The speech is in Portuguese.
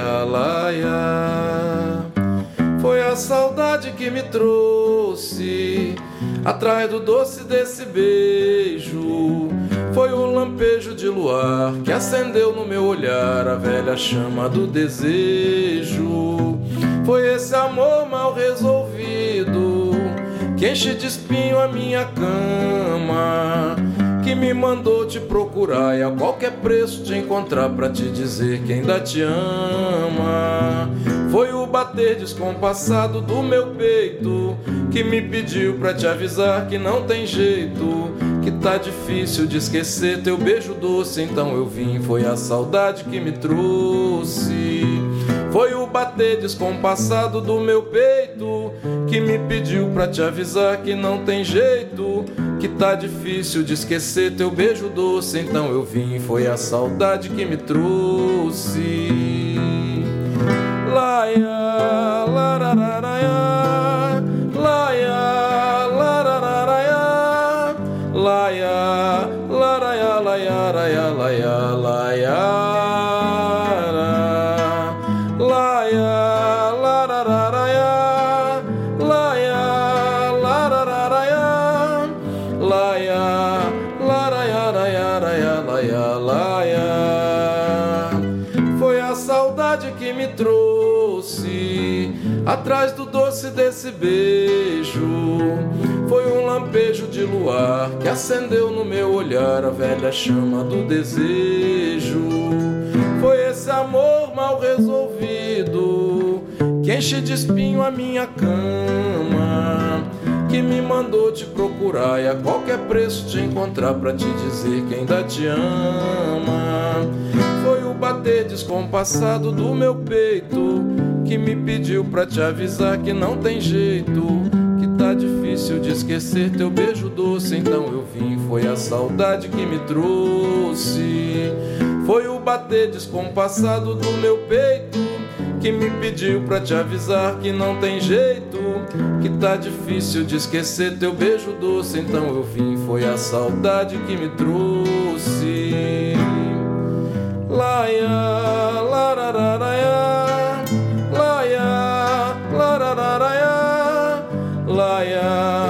laia, laia. Foi a saudade que me trouxe atrás do doce desse beijo. Foi o lampejo de luar que acendeu no meu olhar a velha chama do desejo. Foi esse amor mal resolvido que enche de espinho a minha cama. Me mandou te procurar e a qualquer preço te encontrar pra te dizer que ainda te ama. Foi o bater descompassado do meu peito que me pediu pra te avisar que não tem jeito, que tá difícil de esquecer teu beijo doce. Então eu vim, foi a saudade que me trouxe. Foi o bater descompassado do meu peito que me pediu pra te avisar que não tem jeito, que tá difícil de esquecer teu beijo doce. Então eu vim, foi a saudade que me trouxe. Laia, larararaia, laia, larararaia, laia, laraia, laia, laia, laia, laia. Laia, laia, laia. Foi a saudade que me trouxe atrás do doce desse beijo. Foi um lampejo de luar que acendeu no meu olhar a velha chama do desejo. Foi esse amor mal resolvido que enche de espinho a minha cama. Que me mandou te procurar e a qualquer preço te encontrar pra te dizer que ainda te ama. Foi o bater descompassado do meu peito que me pediu pra te avisar que não tem jeito, que tá difícil de esquecer teu beijo doce. Então eu vim, foi a saudade que me trouxe. Foi o bater descompassado do meu peito que me pediu pra te avisar que não tem jeito, que tá difícil de esquecer teu beijo doce. Então eu vim, foi a saudade que me trouxe. Laia, larararaia, laia, larararaia, laia.